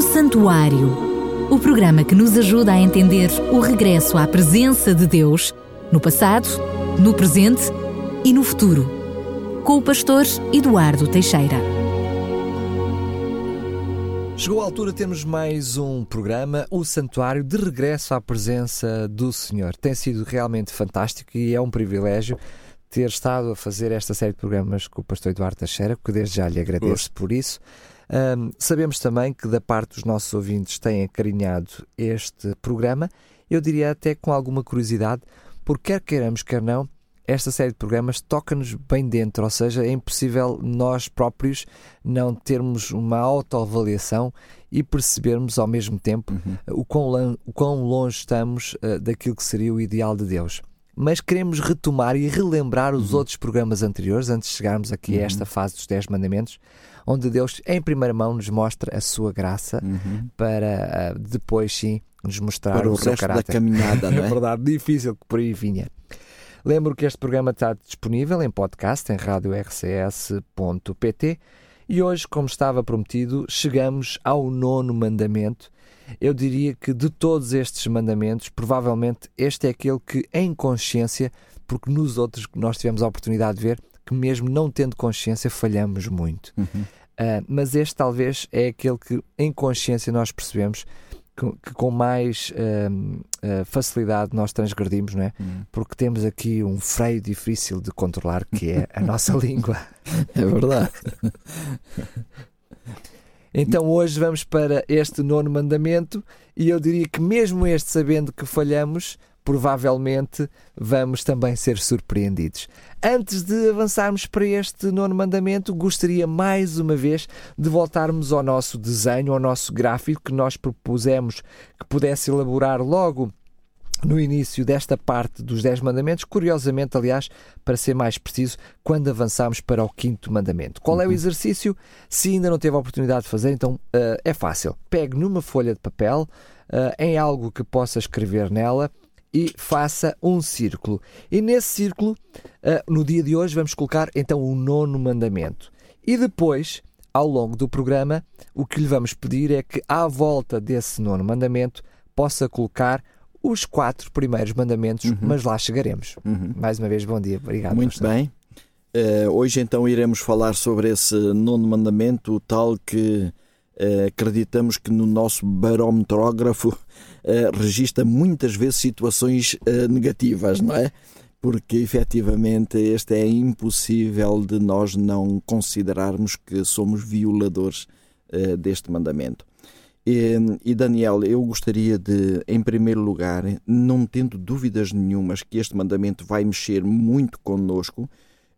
O Santuário, o programa que nos ajuda a entender o regresso à presença de Deus no passado, no presente e no futuro, com o pastor Eduardo Teixeira. Chegou a altura de termos mais um programa, O Santuário, de regresso à presença do Senhor. Tem sido realmente fantástico e é um privilégio ter estado a fazer esta série de programas com o pastor Eduardo Teixeira, que desde já lhe agradeço por isso. Um, sabemos também que da parte dos nossos ouvintes têm acarinhado este programa, eu diria até com alguma curiosidade, porque quer queiramos, quer não, esta série de programas toca-nos bem dentro, ou seja, é impossível nós próprios não termos uma autoavaliação e percebermos ao mesmo tempo uhum. o, quão, o quão longe estamos uh, daquilo que seria o ideal de Deus mas queremos retomar e relembrar os uhum. outros programas anteriores, antes de chegarmos aqui uhum. a esta fase dos 10 mandamentos, onde Deus, em primeira mão, nos mostra a sua graça uhum. para uh, depois, sim, nos mostrar para o, o seu resto caráter. da caminhada, não é? é verdade, difícil que por aí vinha. Lembro que este programa está disponível em podcast em radiorcs.pt e hoje, como estava prometido, chegamos ao nono mandamento eu diria que de todos estes mandamentos, provavelmente este é aquele que, em consciência, porque nos outros nós tivemos a oportunidade de ver que, mesmo não tendo consciência, falhamos muito. Uhum. Uh, mas este talvez é aquele que, em consciência, nós percebemos que, que com mais uh, uh, facilidade nós transgredimos, não é? Uhum. Porque temos aqui um freio difícil de controlar, que é a nossa língua. É verdade. Então hoje vamos para este nono mandamento e eu diria que mesmo este sabendo que falhamos, provavelmente vamos também ser surpreendidos. Antes de avançarmos para este nono mandamento, gostaria mais uma vez de voltarmos ao nosso desenho, ao nosso gráfico que nós propusemos que pudesse elaborar logo no início desta parte dos Dez Mandamentos, curiosamente, aliás, para ser mais preciso, quando avançamos para o quinto mandamento. Qual é o uhum. exercício? Se ainda não teve a oportunidade de fazer, então uh, é fácil. Pegue numa folha de papel, uh, em algo que possa escrever nela, e faça um círculo. E nesse círculo, uh, no dia de hoje, vamos colocar então o nono mandamento. E depois, ao longo do programa, o que lhe vamos pedir é que, à volta desse nono mandamento, possa colocar os quatro primeiros mandamentos, uhum. mas lá chegaremos. Uhum. Mais uma vez, bom dia. Obrigado. Muito pastor. bem. Uh, hoje então iremos falar sobre esse nono mandamento, tal que uh, acreditamos que no nosso barometrógrafo uh, registra muitas vezes situações negativas, não é? Porque efetivamente este é impossível de nós não considerarmos que somos violadores deste mandamento. E, e, Daniel, eu gostaria de, em primeiro lugar, não tendo dúvidas nenhumas que este mandamento vai mexer muito connosco,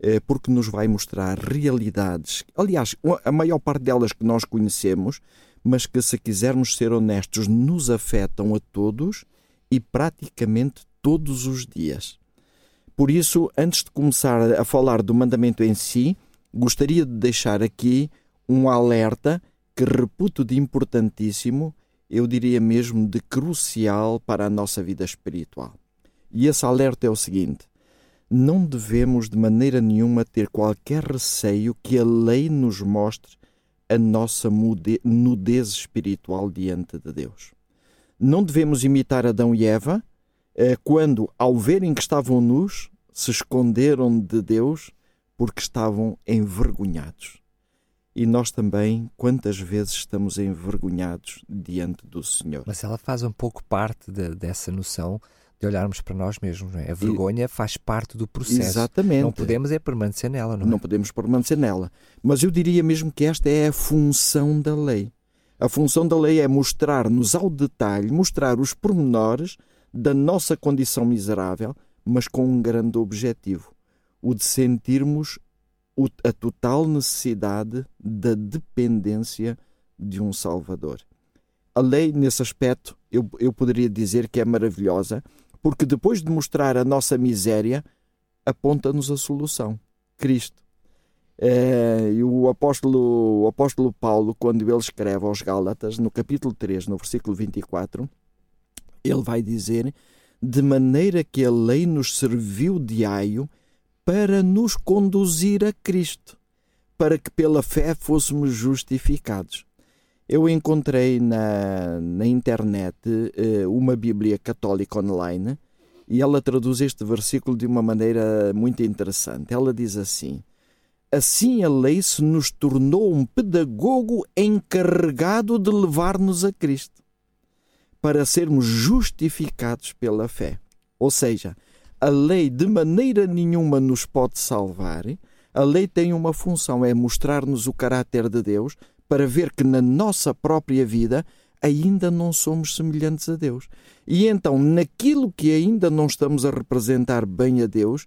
eh, porque nos vai mostrar realidades, aliás, a maior parte delas que nós conhecemos, mas que, se quisermos ser honestos, nos afetam a todos e praticamente todos os dias. Por isso, antes de começar a falar do mandamento em si, gostaria de deixar aqui um alerta que reputo de importantíssimo, eu diria mesmo de crucial para a nossa vida espiritual. E esse alerta é o seguinte: não devemos de maneira nenhuma ter qualquer receio que a lei nos mostre a nossa nudez espiritual diante de Deus. Não devemos imitar Adão e Eva eh, quando, ao verem que estavam nus, se esconderam de Deus porque estavam envergonhados. E nós também, quantas vezes estamos envergonhados diante do Senhor. Mas ela faz um pouco parte de, dessa noção de olharmos para nós mesmos. É? A vergonha e, faz parte do processo. Exatamente. Não podemos é permanecer nela, não é? Não podemos permanecer nela. Mas eu diria mesmo que esta é a função da lei. A função da lei é mostrar-nos ao detalhe, mostrar os pormenores da nossa condição miserável, mas com um grande objetivo: o de sentirmos a total necessidade da dependência de um Salvador. A lei, nesse aspecto, eu, eu poderia dizer que é maravilhosa, porque depois de mostrar a nossa miséria, aponta-nos a solução: Cristo. É, e o apóstolo, o apóstolo Paulo, quando ele escreve aos Gálatas, no capítulo 3, no versículo 24, ele vai dizer: De maneira que a lei nos serviu de aio para nos conduzir a Cristo, para que pela fé fôssemos justificados. Eu encontrei na, na internet uh, uma Bíblia católica online e ela traduz este versículo de uma maneira muito interessante. Ela diz assim: Assim a lei se nos tornou um pedagogo encarregado de levar-nos a Cristo, para sermos justificados pela fé. Ou seja, a lei de maneira nenhuma nos pode salvar. A lei tem uma função, é mostrar-nos o caráter de Deus, para ver que na nossa própria vida ainda não somos semelhantes a Deus. E então, naquilo que ainda não estamos a representar bem a Deus,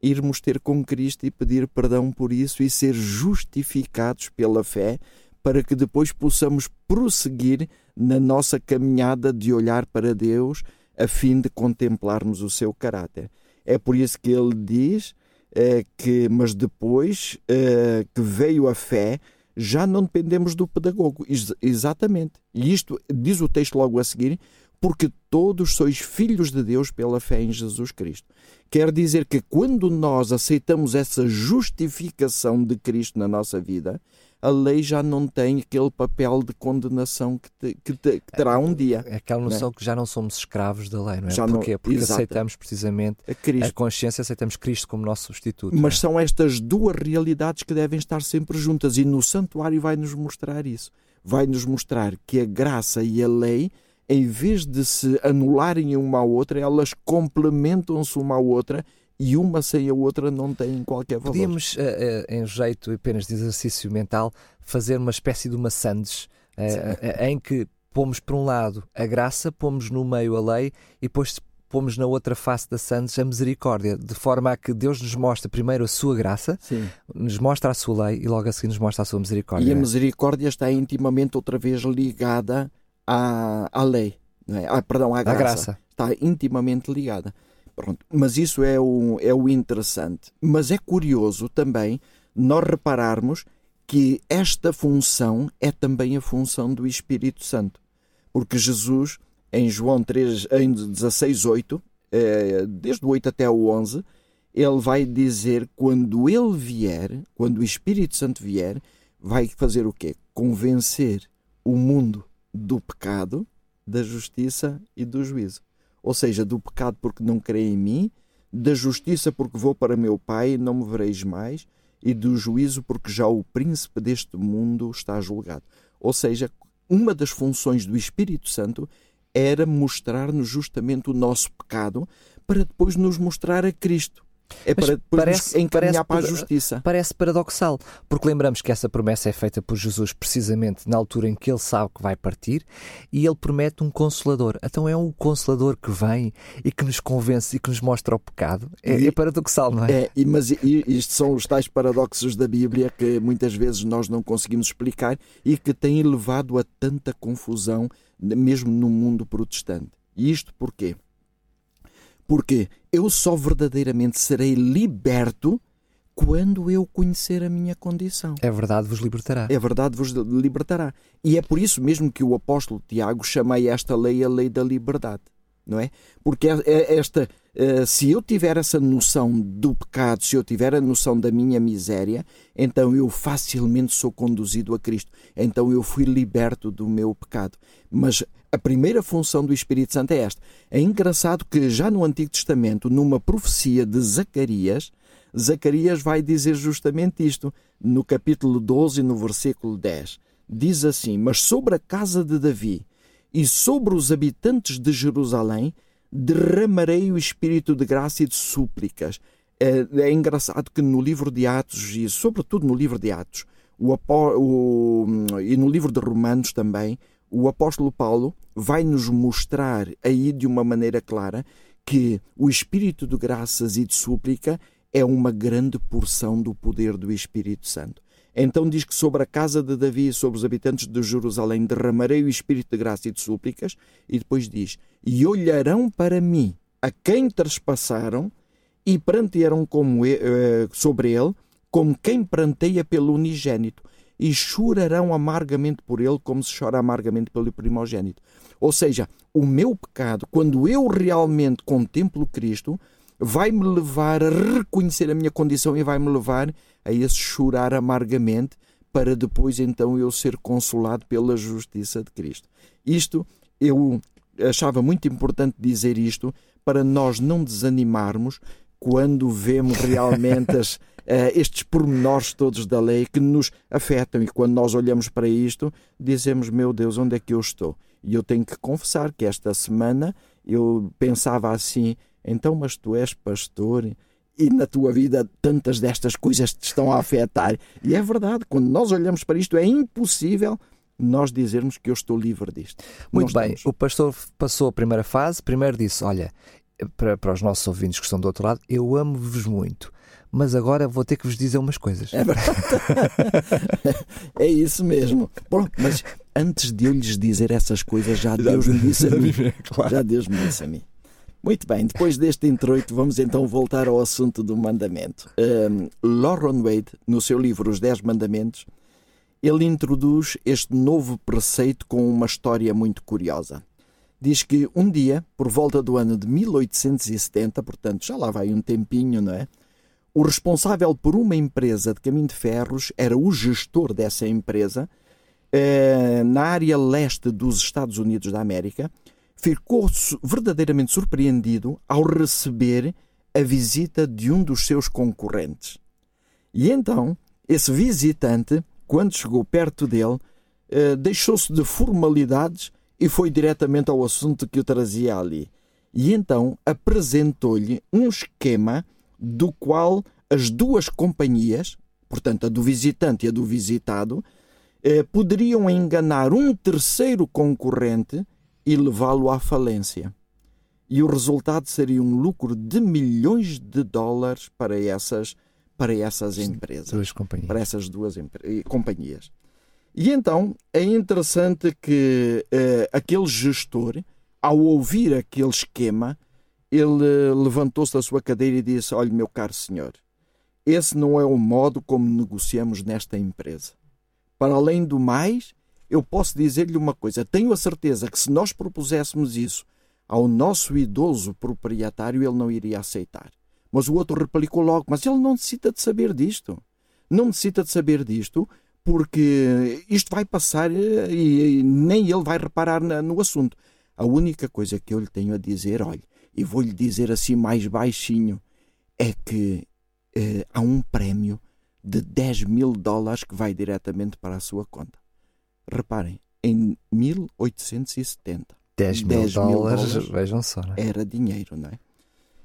irmos ter com Cristo e pedir perdão por isso e ser justificados pela fé, para que depois possamos prosseguir na nossa caminhada de olhar para Deus a fim de contemplarmos o seu caráter. É por isso que ele diz é, que, mas depois é, que veio a fé, já não dependemos do pedagogo. Ex exatamente. E isto diz o texto logo a seguir, porque todos sois filhos de Deus pela fé em Jesus Cristo. Quer dizer que quando nós aceitamos essa justificação de Cristo na nossa vida, a lei já não tem aquele papel de condenação que, te, que, te, que terá um dia. É aquela noção é? que já não somos escravos da lei, não é? Já Porquê? Não, Porque exato. aceitamos precisamente a, a, consciência, aceitamos Cristo como nosso substituto. Mas é? são estas duas realidades que devem estar sempre juntas e no santuário vai-nos mostrar isso. Vai-nos mostrar que a graça e a lei em vez de se anularem uma à outra, elas complementam-se uma à outra e uma sem a outra não tem qualquer valor. Podíamos, uh, uh, em jeito apenas de exercício mental, fazer uma espécie de uma sandes uh, em que pomos por um lado a graça, pomos no meio a lei e depois pomos na outra face da sandes a misericórdia, de forma a que Deus nos mostra primeiro a sua graça, Sim. nos mostra a sua lei e logo a seguir nos mostra a sua misericórdia. E a misericórdia está intimamente outra vez ligada à, à lei, é? ah, perdão, à graça. graça. Está intimamente ligada. Pronto. Mas isso é o, é o interessante. Mas é curioso também nós repararmos que esta função é também a função do Espírito Santo. Porque Jesus, em João 3, em 16, 8, é, desde o 8 até o 11, ele vai dizer quando ele vier, quando o Espírito Santo vier, vai fazer o quê? Convencer o mundo do pecado, da justiça e do juízo. Ou seja, do pecado porque não creem em mim, da justiça porque vou para meu Pai e não me vereis mais, e do juízo porque já o príncipe deste mundo está julgado. Ou seja, uma das funções do Espírito Santo era mostrar-nos justamente o nosso pecado para depois nos mostrar a Cristo. É Mas para parece, encaminhar parece, para a justiça. Parece paradoxal, porque lembramos que essa promessa é feita por Jesus precisamente na altura em que ele sabe que vai partir e ele promete um consolador. Então é um consolador que vem e que nos convence e que nos mostra o pecado. É, e, é paradoxal, não é? É, mas isto são os tais paradoxos da Bíblia que muitas vezes nós não conseguimos explicar e que têm levado a tanta confusão, mesmo no mundo protestante. E isto porquê? Porque eu só verdadeiramente serei liberto quando eu conhecer a minha condição. É verdade, vos libertará. É verdade, vos libertará. E é por isso mesmo que o apóstolo Tiago chama esta lei a lei da liberdade, não é? Porque é, é esta, eh, se eu tiver essa noção do pecado, se eu tiver a noção da minha miséria, então eu facilmente sou conduzido a Cristo. Então eu fui liberto do meu pecado. Mas a primeira função do Espírito Santo é esta. É engraçado que já no Antigo Testamento, numa profecia de Zacarias, Zacarias vai dizer justamente isto, no capítulo 12, no versículo 10. Diz assim: Mas sobre a casa de Davi e sobre os habitantes de Jerusalém derramarei o espírito de graça e de súplicas. É, é engraçado que no livro de Atos, e sobretudo no livro de Atos, o, o, e no livro de Romanos também, o apóstolo Paulo vai nos mostrar aí de uma maneira clara que o espírito de graças e de súplica é uma grande porção do poder do Espírito Santo. Então diz que sobre a casa de Davi e sobre os habitantes de Jerusalém derramarei o espírito de graça e de súplicas, e depois diz: E olharão para mim a quem trespassaram e prantearam como eh, sobre ele, como quem pranteia pelo unigênito e chorarão amargamente por ele, como se chora amargamente pelo primogênito. Ou seja, o meu pecado, quando eu realmente contemplo Cristo, vai-me levar a reconhecer a minha condição e vai-me levar a esse chorar amargamente para depois então eu ser consolado pela justiça de Cristo. Isto eu achava muito importante dizer isto para nós não desanimarmos quando vemos realmente as, uh, estes pormenores todos da lei que nos afetam e quando nós olhamos para isto dizemos meu Deus onde é que eu estou e eu tenho que confessar que esta semana eu pensava assim então mas tu és pastor e na tua vida tantas destas coisas te estão a afetar. E é verdade, quando nós olhamos para isto, é impossível nós dizermos que eu estou livre disto. Muito bem, estamos. o pastor passou a primeira fase, primeiro disse: Olha, para, para os nossos ouvintes que estão do outro lado, eu amo-vos muito. Mas agora vou ter que vos dizer umas coisas. É verdade. é isso mesmo. Bom, mas antes de eu lhes dizer essas coisas, já, Deus me disse a mim. Claro. Já Deus me disse a mim. Muito bem, depois deste introito, vamos então voltar ao assunto do mandamento. Um, Lauren Wade, no seu livro Os Dez Mandamentos, ele introduz este novo preceito com uma história muito curiosa. Diz que um dia, por volta do ano de 1870, portanto já lá vai um tempinho, não é? O responsável por uma empresa de caminho de ferros era o gestor dessa empresa eh, na área leste dos Estados Unidos da América ficou verdadeiramente surpreendido ao receber a visita de um dos seus concorrentes. E então, esse visitante, quando chegou perto dele, eh, deixou-se de formalidades e foi diretamente ao assunto que o trazia ali. E então apresentou-lhe um esquema do qual as duas companhias, portanto a do visitante e a do visitado, eh, poderiam enganar um terceiro concorrente e levá-lo à falência. E o resultado seria um lucro de milhões de dólares para essas, para essas empresas, para essas duas companhias. E então é interessante que uh, aquele gestor, ao ouvir aquele esquema, ele levantou-se da sua cadeira e disse: Olha, meu caro senhor, esse não é o modo como negociamos nesta empresa. Para além do mais, eu posso dizer-lhe uma coisa: tenho a certeza que se nós propuséssemos isso ao nosso idoso proprietário, ele não iria aceitar. Mas o outro replicou logo: Mas ele não necessita de saber disto. Não necessita de saber disto porque isto vai passar eh, e, nem ele vai reparar no assunto. A única coisa que eu lhe tenho a dizer, olhe, e vou-lhe dizer assim mais baixinho, é que eh, há um prémio de 10 mil dólares que vai diretamente para a sua conta. Reparem, em 1870, 10 mil, 10 dólares, dólares, vejam só, é? era dinheiro, não é?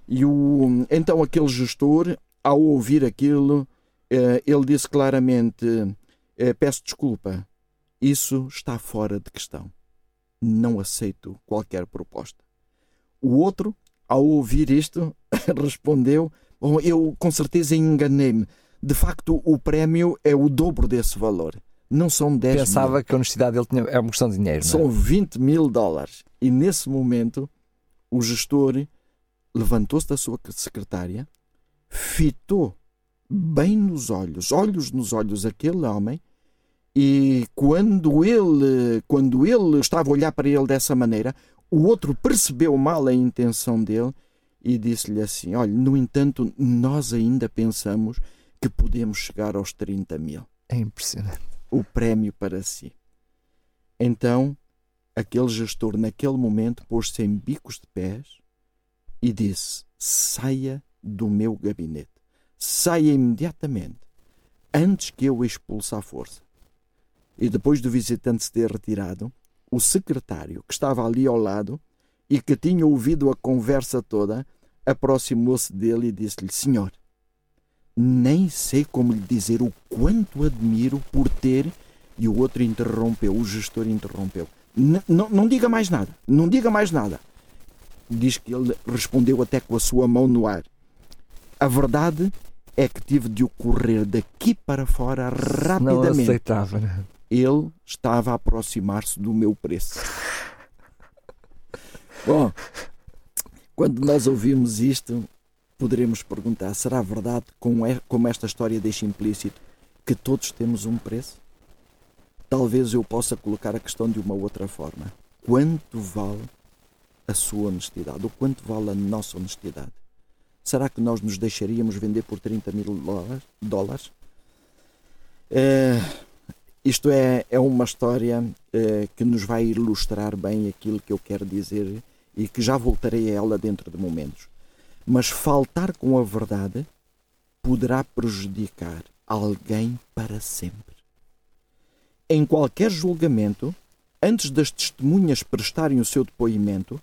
E o, então aquele gestor, ao ouvir aquilo, eh, ele disse claramente: eh, Peço desculpa, isso está fora de questão. Não aceito qualquer proposta. O outro, ao ouvir isto, respondeu: Bom, eu com certeza enganei-me. De facto, o prémio é o dobro desse valor não são 10 Pensava mil. que a honestidade dele tinha, é uma questão de dinheiro. São não é? 20 mil dólares. E nesse momento, o gestor levantou-se da sua secretária, fitou bem nos olhos, olhos nos olhos, aquele homem, e quando ele, quando ele estava a olhar para ele dessa maneira, o outro percebeu mal a intenção dele e disse-lhe assim: Olha, no entanto, nós ainda pensamos que podemos chegar aos 30 mil. É impressionante o prémio para si. Então, aquele gestor, naquele momento, pôs-se em bicos de pés e disse: Saia do meu gabinete. Saia imediatamente, antes que eu o expulse à força. E depois do visitante se ter retirado, o secretário, que estava ali ao lado e que tinha ouvido a conversa toda, aproximou-se dele e disse-lhe: Senhor, nem sei como lhe dizer o quanto admiro por ter. E o outro interrompeu, o gestor interrompeu. não, não diga mais nada, não diga mais nada. Diz que ele respondeu até com a sua mão no ar. A verdade é que tive de o correr daqui para fora rapidamente. Não aceitava, né? Ele estava a aproximar-se do meu preço. Bom, quando nós ouvimos isto, poderemos perguntar: será verdade, como esta história deixa implícito, que todos temos um preço? Talvez eu possa colocar a questão de uma outra forma. Quanto vale a sua honestidade? Ou quanto vale a nossa honestidade? Será que nós nos deixaríamos vender por 30 mil dólares? É, isto é, é uma história eh, que nos vai ilustrar bem aquilo que eu quero dizer e que já voltarei a ela dentro de momentos. Mas faltar com a verdade poderá prejudicar alguém para sempre. Em qualquer julgamento, antes das testemunhas prestarem o seu depoimento,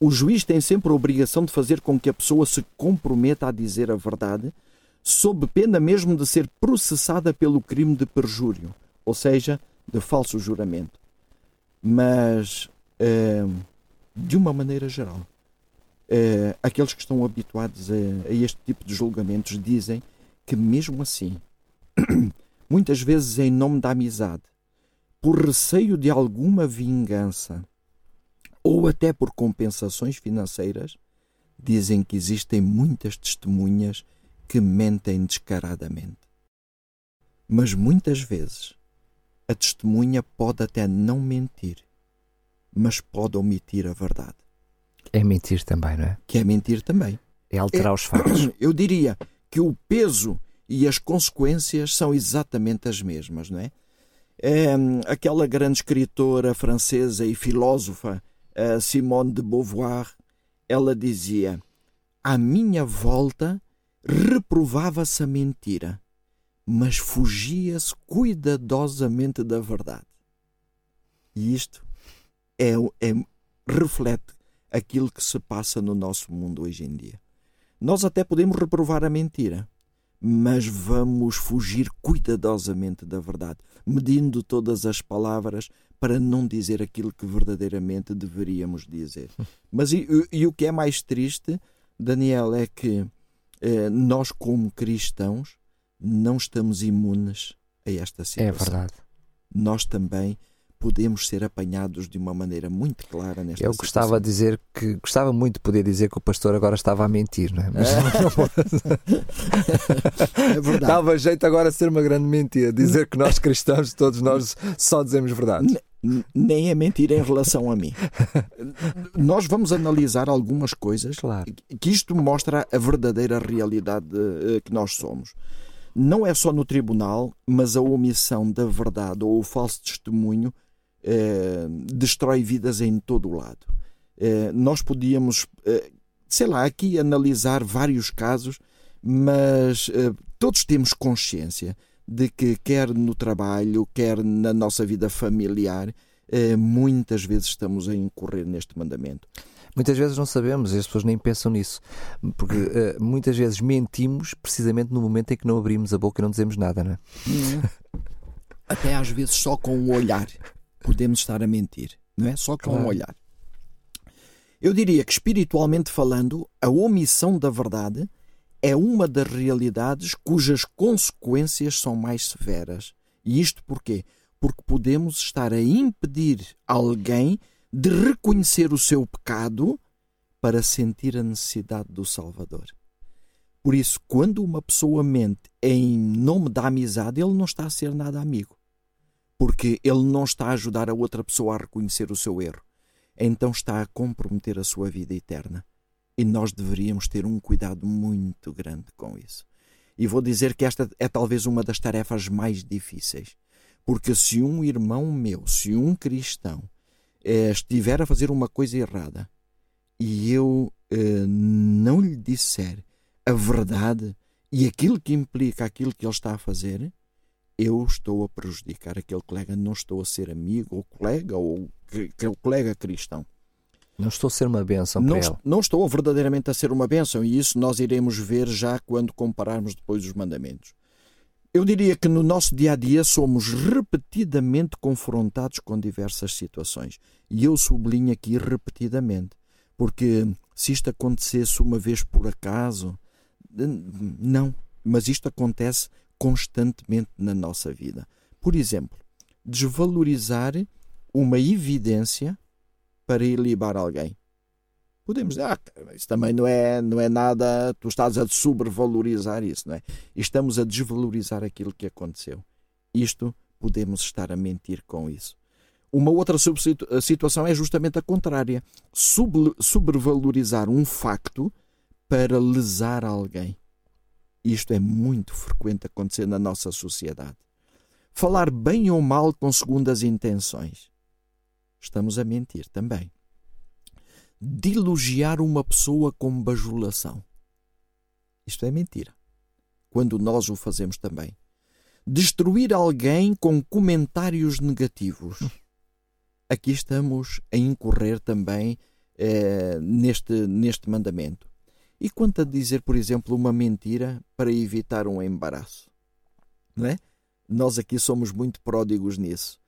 o juiz tem sempre a obrigação de fazer com que a pessoa se comprometa a dizer a verdade, sob pena mesmo de ser processada pelo crime de perjúrio, ou seja, de falso juramento. Mas, eh, de uma maneira geral, eh, aqueles que estão habituados a, a este tipo de julgamentos dizem que, mesmo assim, muitas vezes em nome da amizade, por receio de alguma vingança ou até por compensações financeiras, dizem que existem muitas testemunhas que mentem descaradamente. Mas muitas vezes a testemunha pode até não mentir, mas pode omitir a verdade. É mentir também, não é? Que é mentir também. É alterar é, os fatos. Eu diria que o peso e as consequências são exatamente as mesmas, não é? é aquela grande escritora francesa e filósofa Simone de Beauvoir, ela dizia: À minha volta reprovava-se a mentira, mas fugia-se cuidadosamente da verdade. E isto é, é, reflete aquilo que se passa no nosso mundo hoje em dia. Nós até podemos reprovar a mentira, mas vamos fugir cuidadosamente da verdade, medindo todas as palavras para não dizer aquilo que verdadeiramente deveríamos dizer. Mas e, e o que é mais triste, Daniel, é que eh, nós, como cristãos, não estamos imunes a esta situação. É verdade. Nós também podemos ser apanhados de uma maneira muito clara nesta Eu situação. gostava de dizer que gostava muito de poder dizer que o pastor agora estava a mentir, não é? Mas é, é verdade. Dava jeito agora a ser uma grande mentira, dizer que nós cristãos, todos nós, só dizemos verdade. Nem é mentira em relação a mim. nós vamos analisar algumas coisas claro. que isto mostra a verdadeira realidade eh, que nós somos não é só no tribunal, mas a omissão da verdade ou o falso testemunho eh, destrói vidas em todo o lado. Eh, nós podíamos, eh, sei lá, aqui analisar vários casos, mas todos temos consciência de que, quer no trabalho, quer na nossa vida familiar, muitas vezes estamos a incorrer neste mandamento. Muitas vezes não sabemos as pessoas nem pensam nisso, porque uh, muitas vezes mentimos precisamente no momento em que não abrimos a boca e não dizemos nada, não é? Até às vezes só com o olhar podemos estar a mentir, não é? Só com o claro. um olhar. Eu diria que, espiritualmente falando, a omissão da verdade é uma das realidades cujas consequências são mais severas. E isto porquê? Porque podemos estar a impedir alguém de reconhecer o seu pecado para sentir a necessidade do Salvador. Por isso, quando uma pessoa mente em nome da amizade, ele não está a ser nada amigo porque ele não está a ajudar a outra pessoa a reconhecer o seu erro. Então está a comprometer a sua vida eterna. E nós deveríamos ter um cuidado muito grande com isso. E vou dizer que esta é talvez uma das tarefas mais difíceis. Porque se um irmão meu, se um cristão, eh, estiver a fazer uma coisa errada e eu eh, não lhe disser a verdade e aquilo que implica aquilo que ele está a fazer, eu estou a prejudicar aquele colega, não estou a ser amigo ou colega ou aquele colega cristão. Não estou a ser uma bênção não, ele. Não estou verdadeiramente a ser uma bênção e isso nós iremos ver já quando compararmos depois os mandamentos. Eu diria que no nosso dia a dia somos repetidamente confrontados com diversas situações. E eu sublinho aqui repetidamente, porque se isto acontecesse uma vez por acaso, não, mas isto acontece constantemente na nossa vida. Por exemplo, desvalorizar uma evidência para ilibar alguém. Podemos dizer, ah, isso também não é, não é nada, tu estás a sobrevalorizar isso, não é? Estamos a desvalorizar aquilo que aconteceu. Isto podemos estar a mentir com isso. Uma outra situação é justamente a contrária. sobrevalorizar um facto para lesar alguém. Isto é muito frequente acontecer na nossa sociedade. falar bem ou mal com segundas intenções. Estamos a mentir também. Dilogiar uma pessoa com bajulação. Isto é mentira. Quando nós o fazemos também. Destruir alguém com comentários negativos. Aqui estamos a incorrer também eh, neste, neste mandamento. E quanto a dizer, por exemplo, uma mentira para evitar um embaraço? Não é? Nós aqui somos muito pródigos nisso.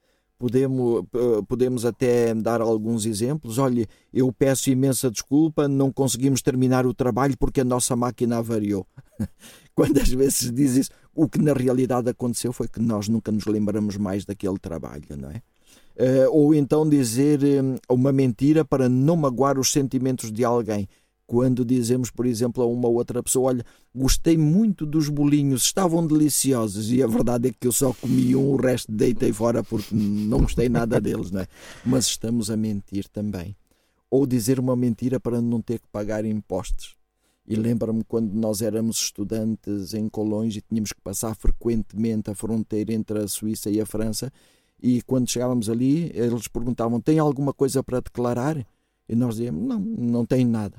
Podemos, podemos até dar alguns exemplos. Olha, eu peço imensa desculpa, não conseguimos terminar o trabalho porque a nossa máquina avariou. Quantas vezes diz isso? O que na realidade aconteceu foi que nós nunca nos lembramos mais daquele trabalho, não é? Uh, ou então dizer um, uma mentira para não magoar os sentimentos de alguém quando dizemos, por exemplo, a uma outra pessoa: Olha, gostei muito dos bolinhos, estavam deliciosos, e a verdade é que eu só comi um, o resto deitei fora porque não gostei nada deles, não é? Mas estamos a mentir também. Ou dizer uma mentira para não ter que pagar impostos. E lembro-me quando nós éramos estudantes em Colões e tínhamos que passar frequentemente a fronteira entre a Suíça e a França, e quando chegávamos ali, eles perguntavam: tem alguma coisa para declarar? E nós dizíamos: não, não tem nada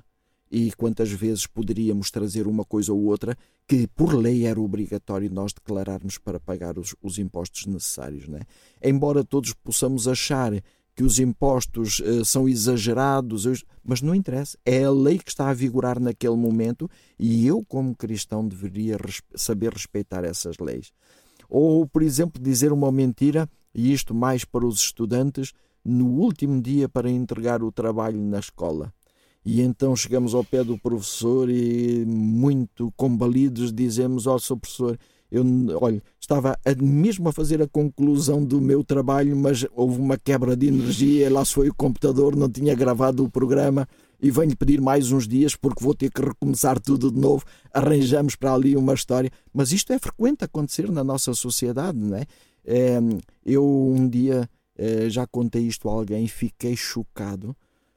e quantas vezes poderíamos trazer uma coisa ou outra que por lei era obrigatório nós declararmos para pagar os, os impostos necessários. Né? Embora todos possamos achar que os impostos uh, são exagerados, mas não interessa. É a lei que está a vigorar naquele momento e eu, como cristão, deveria res saber respeitar essas leis. Ou, por exemplo, dizer uma mentira, e isto mais para os estudantes, no último dia para entregar o trabalho na escola. E então chegamos ao pé do professor e, muito combalidos, dizemos ao seu professor: eu, olha, estava mesmo a fazer a conclusão do meu trabalho, mas houve uma quebra de energia, lá foi o computador, não tinha gravado o programa e venho pedir mais uns dias porque vou ter que recomeçar tudo de novo. Arranjamos para ali uma história, mas isto é frequente acontecer na nossa sociedade, não é? é eu um dia é, já contei isto a alguém, fiquei chocado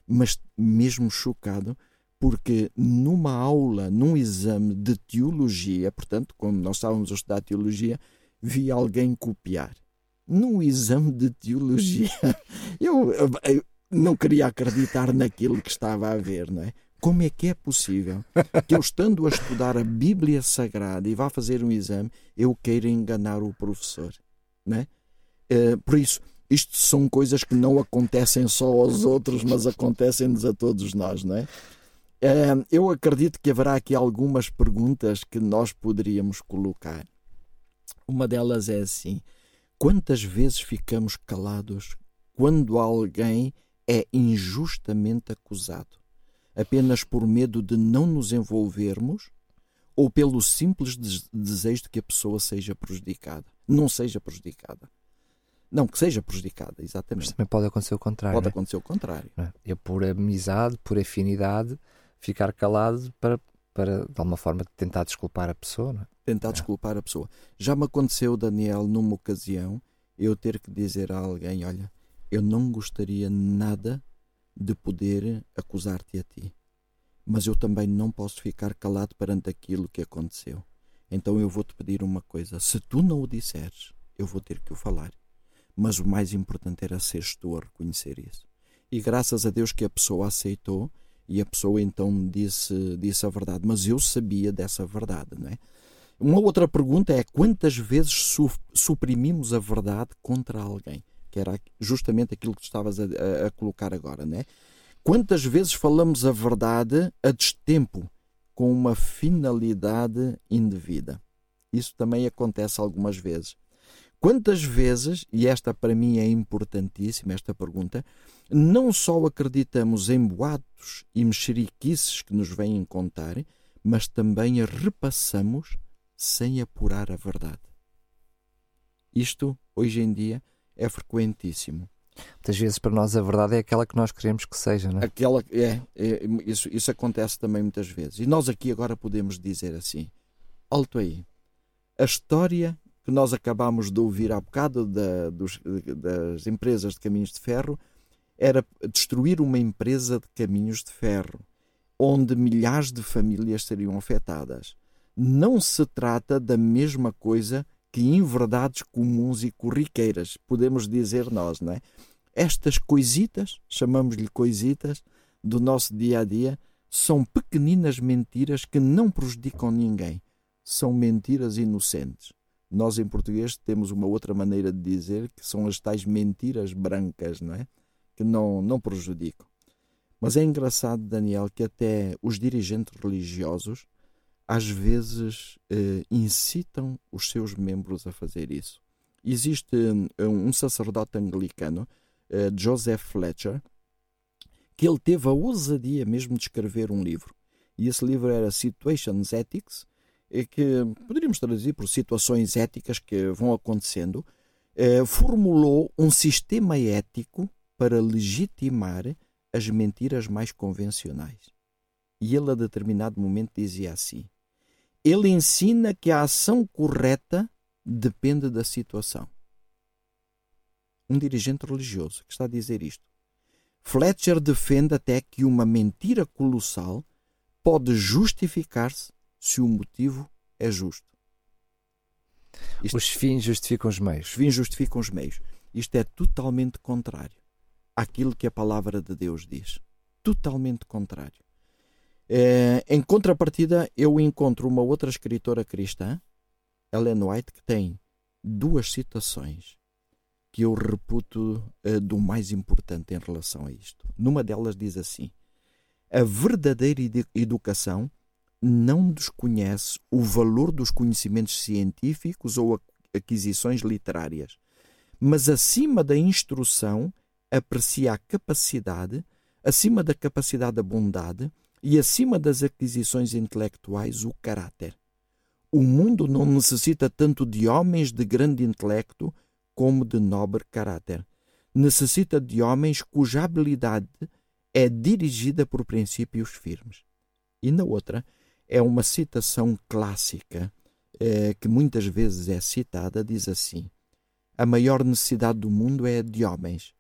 mas mesmo chocado, porque numa aula, num exame de teologia, portanto, quando nós estávamos a estudar teologia, vi alguém copiar. Num exame de teologia, eu, eu não queria acreditar naquilo que estava a ver, não é? Como é que é possível que eu, estando a estudar a Bíblia Sagrada e vá fazer um exame, eu queira enganar o professor? Não é? Uh, por isso, isto são coisas que não acontecem só aos outros, mas acontecem-nos a todos nós, não é? Eu acredito que haverá aqui algumas perguntas que nós poderíamos colocar. Uma delas é assim: quantas vezes ficamos calados quando alguém é injustamente acusado, apenas por medo de não nos envolvermos ou pelo simples desejo de que a pessoa seja prejudicada, não seja prejudicada? Não, que seja prejudicada, exatamente. Mas também pode acontecer o contrário. Pode é? acontecer o contrário. É? Eu, por amizade, por afinidade, ficar calado para, para de alguma forma, tentar desculpar a pessoa. É? Tentar é. desculpar a pessoa. Já me aconteceu, Daniel, numa ocasião, eu ter que dizer a alguém: Olha, eu não gostaria nada de poder acusar-te a ti, mas eu também não posso ficar calado perante aquilo que aconteceu. Então eu vou-te pedir uma coisa: se tu não o disseres, eu vou ter que o falar mas o mais importante era seres tu a reconhecer isso. E graças a Deus que a pessoa aceitou e a pessoa então disse, disse a verdade. Mas eu sabia dessa verdade, não é? Uma outra pergunta é quantas vezes su suprimimos a verdade contra alguém? Que era justamente aquilo que estavas a, a, a colocar agora, não é? Quantas vezes falamos a verdade a destempo, com uma finalidade indevida? Isso também acontece algumas vezes. Quantas vezes, e esta para mim é importantíssima, esta pergunta, não só acreditamos em boatos e mexeriquices que nos vêm contar, mas também a repassamos sem apurar a verdade. Isto, hoje em dia, é frequentíssimo. Muitas vezes para nós a verdade é aquela que nós queremos que seja, não é? Aquela, é, é isso, isso acontece também muitas vezes. E nós aqui agora podemos dizer assim: alto aí. A história que nós acabámos de ouvir há bocado da, dos, das empresas de caminhos de ferro era destruir uma empresa de caminhos de ferro, onde milhares de famílias seriam afetadas. Não se trata da mesma coisa que inverdades comuns e corriqueiras, podemos dizer nós, não é? Estas coisitas, chamamos-lhe coisitas, do nosso dia a dia, são pequeninas mentiras que não prejudicam ninguém. São mentiras inocentes. Nós, em português, temos uma outra maneira de dizer que são as tais mentiras brancas, não é? Que não, não prejudicam. Mas é engraçado, Daniel, que até os dirigentes religiosos às vezes eh, incitam os seus membros a fazer isso. Existe um, um sacerdote anglicano, eh, Joseph Fletcher, que ele teve a ousadia mesmo de escrever um livro. E esse livro era Situations Ethics, que poderíamos traduzir por situações éticas que vão acontecendo, eh, formulou um sistema ético para legitimar as mentiras mais convencionais. E ele, a determinado momento, dizia assim: Ele ensina que a ação correta depende da situação. Um dirigente religioso que está a dizer isto. Fletcher defende até que uma mentira colossal pode justificar-se se o motivo é justo. Isto, os fins justificam os meios. Os fins justificam os meios. Isto é totalmente contrário àquilo que a palavra de Deus diz. Totalmente contrário. É, em contrapartida, eu encontro uma outra escritora cristã, Ellen White, que tem duas citações que eu reputo uh, do mais importante em relação a isto. Numa delas diz assim: A verdadeira educação não desconhece o valor dos conhecimentos científicos ou aquisições literárias, mas acima da instrução aprecia a capacidade, acima da capacidade da bondade e acima das aquisições intelectuais o caráter. O mundo não necessita tanto de homens de grande intelecto como de nobre caráter. Necessita de homens cuja habilidade é dirigida por princípios firmes. E na outra, é uma citação clássica eh, que muitas vezes é citada, diz assim: A maior necessidade do mundo é de homens.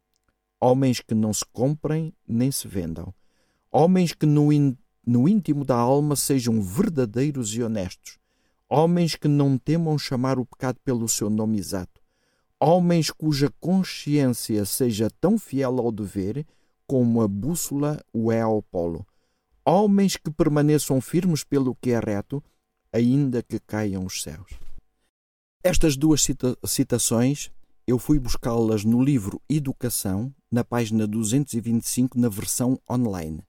Homens que não se comprem nem se vendam. Homens que no, in, no íntimo da alma sejam verdadeiros e honestos. Homens que não temam chamar o pecado pelo seu nome exato homens cuja consciência seja tão fiel ao dever como a bússola o é ao polo, homens que permaneçam firmes pelo que é reto, ainda que caiam os céus. Estas duas cita citações eu fui buscá-las no livro Educação, na página 225, na versão online.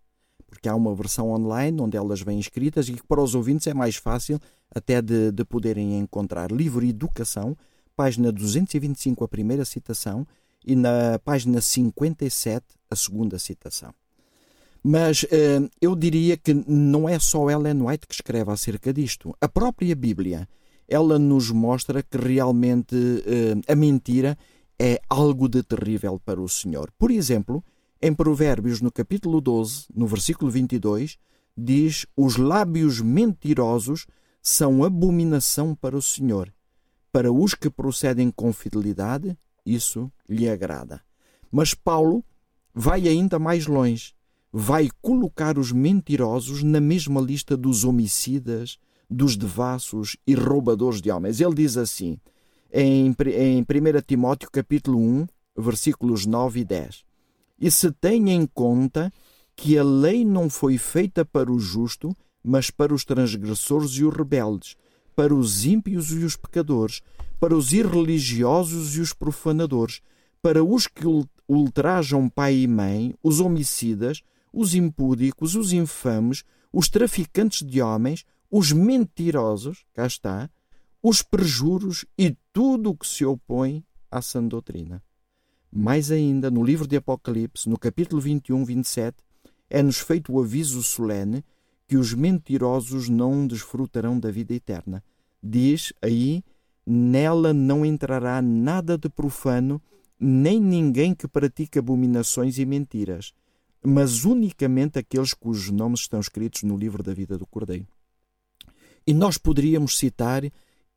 Porque há uma versão online onde elas vêm escritas e que para os ouvintes é mais fácil até de, de poderem encontrar. Livro Educação, página 225 a primeira citação e na página 57 a segunda citação. Mas eh, eu diria que não é só Ellen White que escreve acerca disto. A própria Bíblia, ela nos mostra que realmente eh, a mentira é algo de terrível para o Senhor. Por exemplo, em Provérbios, no capítulo 12, no versículo 22, diz: Os lábios mentirosos são abominação para o Senhor para os que procedem com fidelidade, isso lhe agrada. Mas Paulo vai ainda mais longe. Vai colocar os mentirosos na mesma lista dos homicidas, dos devassos e roubadores de homens. Ele diz assim, em, em 1 Timóteo capítulo 1, versículos 9 e 10. E se tem em conta que a lei não foi feita para o justo, mas para os transgressores e os rebeldes, para os ímpios e os pecadores, para os irreligiosos e os profanadores, para os que ultrajam pai e mãe, os homicidas, os impúdicos, os infames, os traficantes de homens, os mentirosos, cá está, os perjuros e tudo o que se opõe à sã doutrina. Mais ainda, no livro de Apocalipse, no capítulo 21, 27, é-nos feito o aviso solene que os mentirosos não desfrutarão da vida eterna. Diz aí: nela não entrará nada de profano, nem ninguém que pratique abominações e mentiras, mas unicamente aqueles cujos nomes estão escritos no livro da vida do Cordeiro. E nós poderíamos citar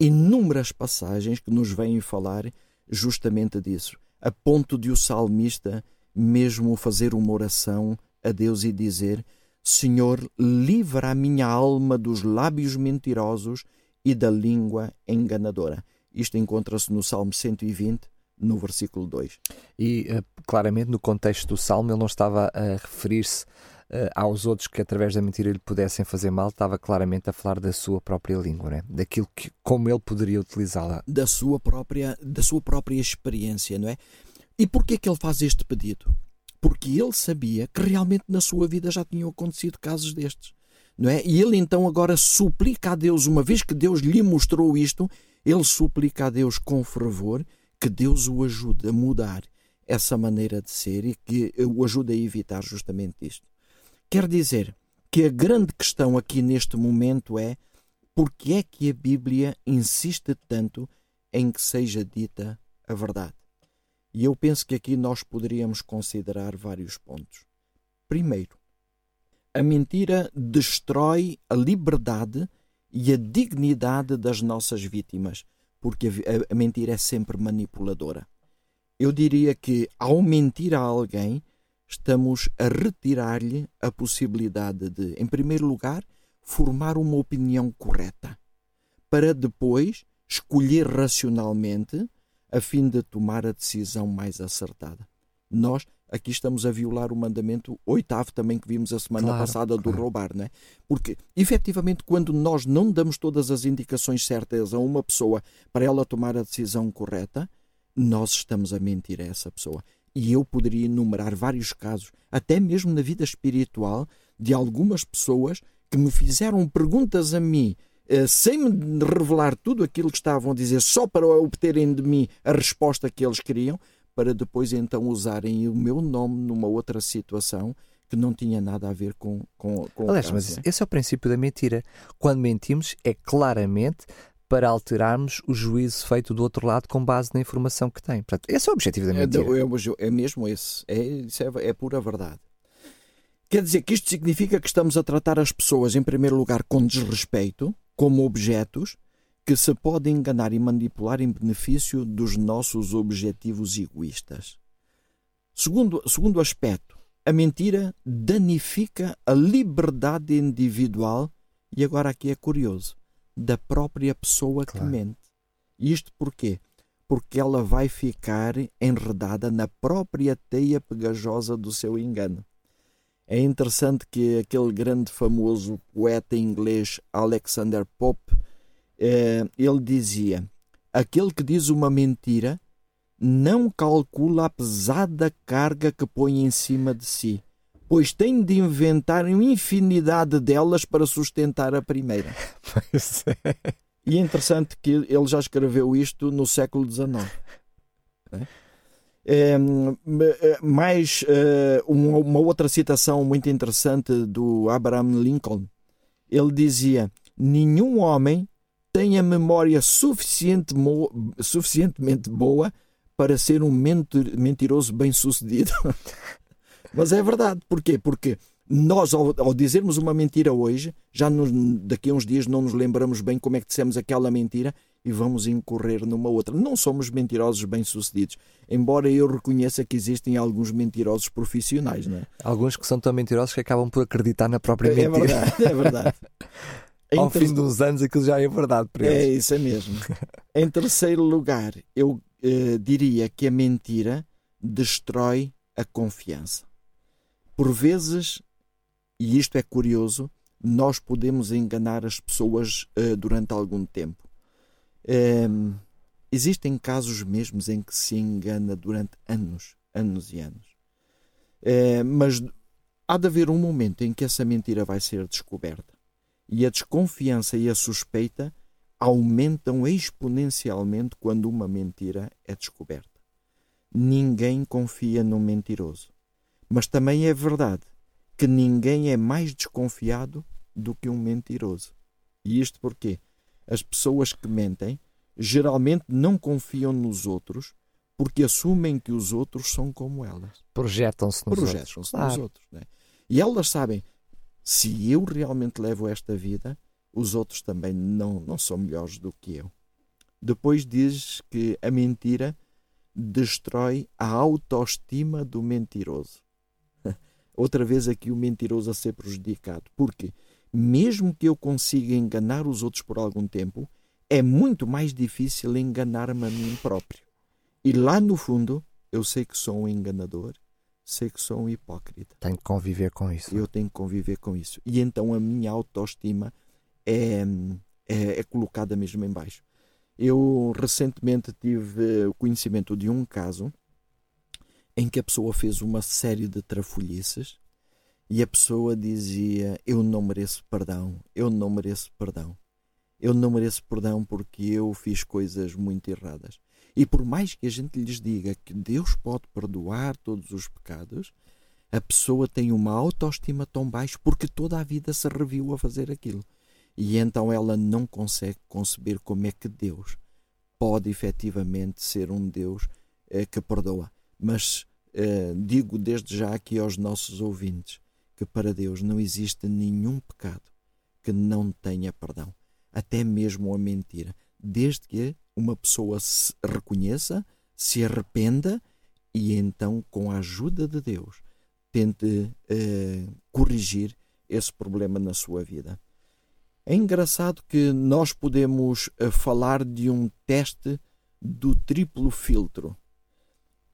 inúmeras passagens que nos vêm falar justamente disso, a ponto de o salmista mesmo fazer uma oração a Deus e dizer: Senhor, livra a minha alma dos lábios mentirosos e da língua enganadora. Isto encontra-se no Salmo 120, no versículo 2. E uh, claramente no contexto do Salmo ele não estava a referir-se uh, aos outros que através da mentira lhe pudessem fazer mal, estava claramente a falar da sua própria língua, né? daquilo que como ele poderia utilizá-la. Da sua própria, da sua própria experiência, não é? E porquê que ele faz este pedido? Porque ele sabia que realmente na sua vida já tinham acontecido casos destes. Não é? E ele então agora suplica a Deus, uma vez que Deus lhe mostrou isto, ele suplica a Deus com fervor que Deus o ajude a mudar essa maneira de ser e que o ajude a evitar justamente isto. Quer dizer que a grande questão aqui neste momento é porque é que a Bíblia insiste tanto em que seja dita a verdade? E eu penso que aqui nós poderíamos considerar vários pontos. Primeiro, a mentira destrói a liberdade e a dignidade das nossas vítimas, porque a, mentira é sempre manipuladora. Eu diria que, ao mentir a alguém, estamos a retirar-lhe a possibilidade de, em primeiro lugar, formar uma opinião correta, para depois escolher racionalmente a fim de tomar a decisão mais acertada. Nós aqui estamos a violar o mandamento oitavo também que vimos a semana claro, passada do claro. roubar, não é? Porque, efetivamente, quando nós não damos todas as indicações certas a uma pessoa para ela tomar a decisão correta, nós estamos a mentir a essa pessoa. E eu poderia enumerar vários casos, até mesmo na vida espiritual, de algumas pessoas que me fizeram perguntas a mim eh, sem me revelar tudo aquilo que estavam a dizer, só para obterem de mim a resposta que eles queriam, para depois então usarem o meu nome numa outra situação que não tinha nada a ver com, com, com Aliás, mas esse é o princípio da mentira. Quando mentimos, é claramente para alterarmos o juízo feito do outro lado com base na informação que tem. Portanto, esse é o objetivo da mentira. É, é, é mesmo esse. É, isso é, é pura verdade. Quer dizer que isto significa que estamos a tratar as pessoas, em primeiro lugar, com desrespeito, como objetos que se podem enganar e manipular em benefício dos nossos objetivos egoístas. Segundo, segundo aspecto, a mentira danifica a liberdade individual e agora aqui é curioso, da própria pessoa claro. que mente. Isto porquê? Porque ela vai ficar enredada na própria teia pegajosa do seu engano. É interessante que aquele grande famoso poeta inglês Alexander Pope, ele dizia: aquele que diz uma mentira não calcula a pesada carga que põe em cima de si, pois tem de inventar uma infinidade delas para sustentar a primeira. Pois é. E é interessante que ele já escreveu isto no século XIX. É? É, mais é, uma outra citação muito interessante do Abraham Lincoln. Ele dizia: Nenhum homem tem a memória suficiente suficientemente boa para ser um mentiroso bem-sucedido. Mas é verdade. Porquê? Porque nós, ao, ao, dizermos uma mentira hoje, já nos, daqui a uns dias não nos lembramos bem como é que dissemos aquela mentira e vamos incorrer numa outra. Não somos mentirosos bem-sucedidos, embora eu reconheça que existem alguns mentirosos profissionais. Não é? Alguns que são tão mentirosos que acabam por acreditar na própria é, mentira. É verdade, é verdade. Ao ter... fim de uns anos aquilo já é verdade para eles. É isso é mesmo. em terceiro lugar, eu eh, diria que a mentira destrói a confiança. Por vezes e isto é curioso, nós podemos enganar as pessoas uh, durante algum tempo. Um, existem casos mesmos em que se engana durante anos, anos e anos. Uh, mas há de haver um momento em que essa mentira vai ser descoberta. E a desconfiança e a suspeita aumentam exponencialmente quando uma mentira é descoberta. Ninguém confia no mentiroso. Mas também é verdade que ninguém é mais desconfiado do que um mentiroso. E isto porquê? As pessoas que mentem geralmente não confiam nos outros porque assumem que os outros são como elas. Projetam-se nos Projetam outros. Projetam-se nos outros. Né? E elas sabem, se eu realmente levo esta vida, os outros também não, não são melhores do que eu. Depois diz que a mentira destrói a autoestima do mentiroso outra vez aqui o mentiroso a ser prejudicado. Porque, mesmo que eu consiga enganar os outros por algum tempo, é muito mais difícil enganar-me a mim próprio. E lá no fundo, eu sei que sou um enganador, sei que sou um hipócrita. Tenho que conviver com isso. Eu tenho que conviver com isso. E então a minha autoestima é, é, é colocada mesmo em baixo. Eu recentemente tive o conhecimento de um caso em que a pessoa fez uma série de trafolhices e a pessoa dizia: Eu não mereço perdão, eu não mereço perdão, eu não mereço perdão porque eu fiz coisas muito erradas. E por mais que a gente lhes diga que Deus pode perdoar todos os pecados, a pessoa tem uma autoestima tão baixa porque toda a vida se reviu a fazer aquilo. E então ela não consegue conceber como é que Deus pode efetivamente ser um Deus eh, que perdoa. Mas eh, digo desde já aqui aos nossos ouvintes que para Deus não existe nenhum pecado que não tenha perdão, até mesmo a mentira, desde que uma pessoa se reconheça, se arrependa e então, com a ajuda de Deus, tente eh, corrigir esse problema na sua vida. É engraçado que nós podemos uh, falar de um teste do triplo filtro.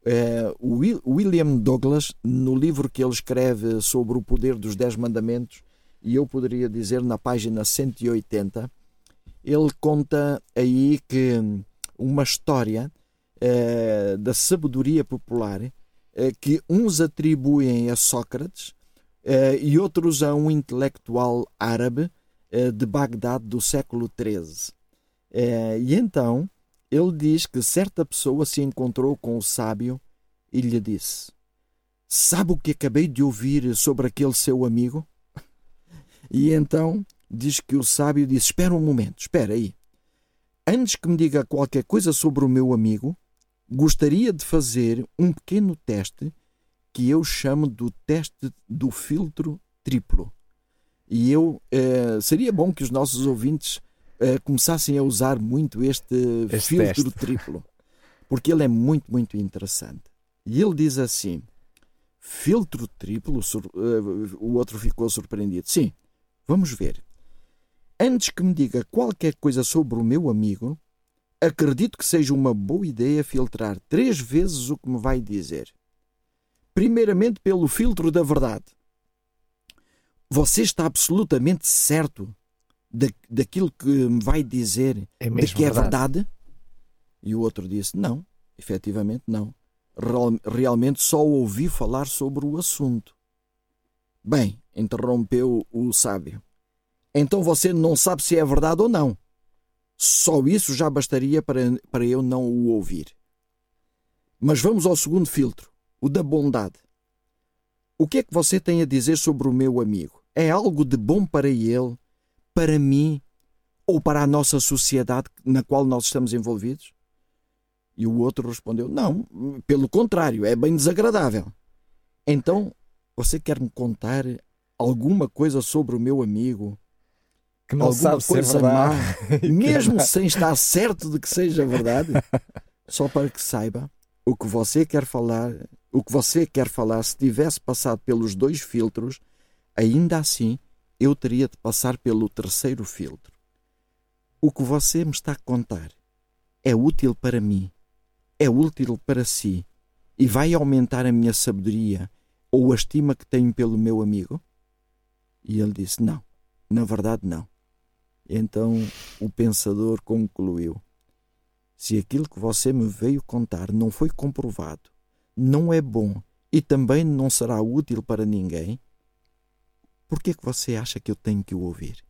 Uh, William Douglas, no livro que ele escreve sobre o poder dos Dez Mandamentos, e eu poderia dizer na página 180, ele conta aí que uma história uh, da sabedoria popular que uns atribuem a Sócrates e outros a um intelectual árabe eh, de Bagdade do século XIII. Eh, e então ele diz que certa pessoa se encontrou com o sábio e lhe disse: Sabe o que acabei de ouvir sobre aquele seu amigo? E então diz que o sábio disse: Espera um momento, espera aí. Antes que me diga qualquer coisa sobre o meu amigo, gostaria de fazer um pequeno teste que eu chamo do teste do filtro triplo. E eu eh, seria bom que os nossos ouvintes eh, começassem a usar muito este, este filtro teste. triplo, porque ele é muito, muito interessante. E ele diz assim: filtro triplo, uh, o outro ficou surpreendido. Sim, vamos ver. Antes que me diga qualquer coisa sobre o meu amigo, acredito que seja uma boa ideia filtrar três vezes o que me vai dizer. Primeiramente, pelo filtro da verdade. Você está absolutamente certo da, daquilo que me vai dizer é de que é verdade? E o outro disse: Não, efetivamente não. Real, realmente só ouvi falar sobre o assunto. Bem, interrompeu o sábio. Então você não sabe se é verdade ou não. Só isso já bastaria para, para eu não o ouvir. Mas vamos ao segundo filtro, o da bondade. O que é que você tem a dizer sobre o meu amigo? É algo de bom para ele, para mim ou para a nossa sociedade na qual nós estamos envolvidos? E o outro respondeu: Não, pelo contrário, é bem desagradável. Então, você quer me contar alguma coisa sobre o meu amigo? Que não alguma sabe coisa má, mesmo sem estar certo de que seja verdade? Só para que saiba o que você quer falar o que você quer falar, se tivesse passado pelos dois filtros, ainda assim eu teria de passar pelo terceiro filtro. O que você me está a contar é útil para mim, é útil para si e vai aumentar a minha sabedoria ou a estima que tenho pelo meu amigo? E ele disse: Não, na verdade, não. Então o pensador concluiu: Se aquilo que você me veio contar não foi comprovado não é bom e também não será útil para ninguém, por que que você acha que eu tenho que o ouvir?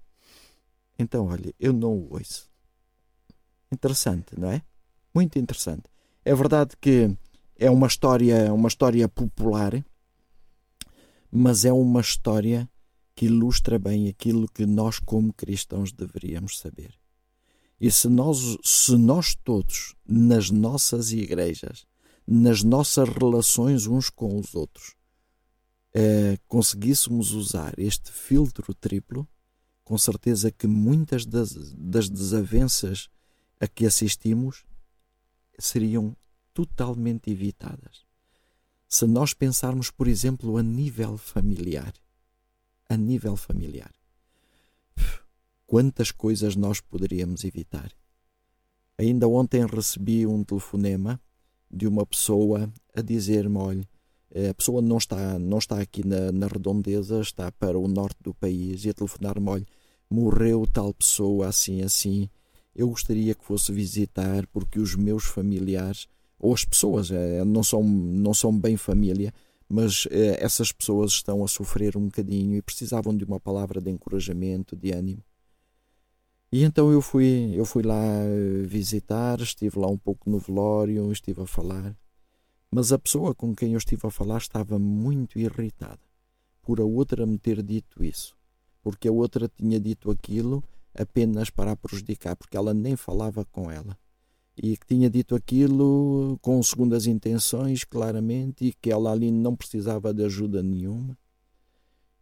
Então, olha, eu não o ouço. Interessante, não é? Muito interessante. É verdade que é uma história, uma história popular, mas é uma história que ilustra bem aquilo que nós como cristãos deveríamos saber. E se nós, se nós todos nas nossas igrejas nas nossas relações uns com os outros, eh, conseguíssemos usar este filtro triplo, com certeza que muitas das, das desavenças a que assistimos seriam totalmente evitadas. Se nós pensarmos, por exemplo, a nível familiar, a nível familiar, quantas coisas nós poderíamos evitar Ainda ontem recebi um telefonema de uma pessoa a dizer-me: olha, a pessoa não está, não está aqui na, na redondeza, está para o norte do país e a telefonar-me: olha, morreu tal pessoa assim, assim. Eu gostaria que fosse visitar porque os meus familiares, ou as pessoas, eh, não são, não são bem família, mas eh, essas pessoas estão a sofrer um bocadinho e precisavam de uma palavra de encorajamento, de ânimo. E então eu fui, eu fui lá eh, visitar, estive lá um pouco no velório, estive a falar. Mas a pessoa com quem eu estive a falar estava muito irritada por a outra me ter dito isso, porque a outra tinha dito aquilo apenas para a prejudicar, porque ela nem falava com ela. E que tinha dito aquilo com segundas intenções, claramente, e que ela ali não precisava de ajuda nenhuma.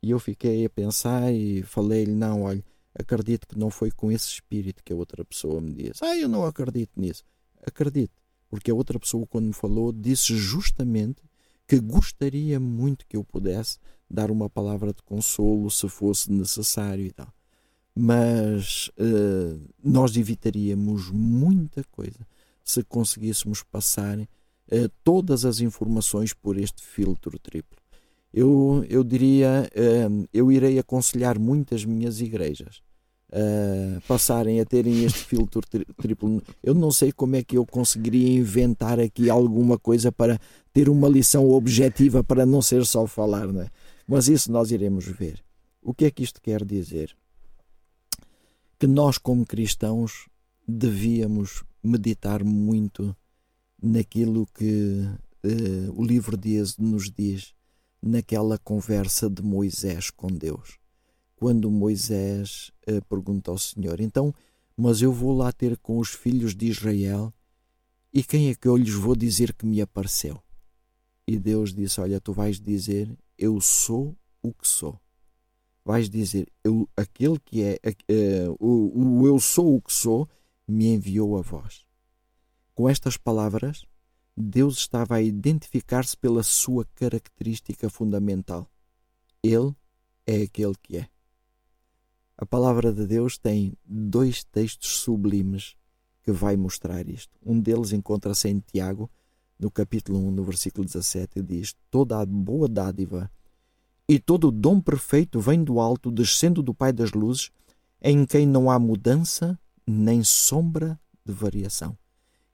E eu fiquei a pensar e falei-lhe: Não, olha, acredito que não foi com esse espírito que a outra pessoa me disse. Ah, eu não acredito nisso. Acredito porque a outra pessoa, quando me falou, disse justamente que gostaria muito que eu pudesse dar uma palavra de consolo se fosse necessário e tal. Mas uh, nós evitaríamos muita coisa se conseguíssemos passar uh, todas as informações por este filtro triplo. Eu, eu diria, uh, eu irei aconselhar muitas minhas igrejas uh, passarem a terem este filtro tri triplo. Eu não sei como é que eu conseguiria inventar aqui alguma coisa para ter uma lição objetiva para não ser só falar, né? mas isso nós iremos ver. O que é que isto quer dizer? Que nós, como cristãos, devíamos meditar muito naquilo que uh, o livro de Êxodo nos diz, naquela conversa de Moisés com Deus quando Moisés uh, pergunta ao Senhor: Então, mas eu vou lá ter com os filhos de Israel e quem é que eu lhes vou dizer que me apareceu? E Deus disse: Olha, tu vais dizer, eu sou o que sou. Vais dizer, eu, aquele que é, uh, o, o eu sou o que sou, me enviou a vós. Com estas palavras, Deus estava a identificar-se pela sua característica fundamental. Ele é aquele que é. A palavra de Deus tem dois textos sublimes que vai mostrar isto. Um deles encontra-se em Tiago, no capítulo 1, no versículo 17, e diz: Toda a boa dádiva e todo o dom perfeito vem do alto, descendo do Pai das luzes, em quem não há mudança nem sombra de variação.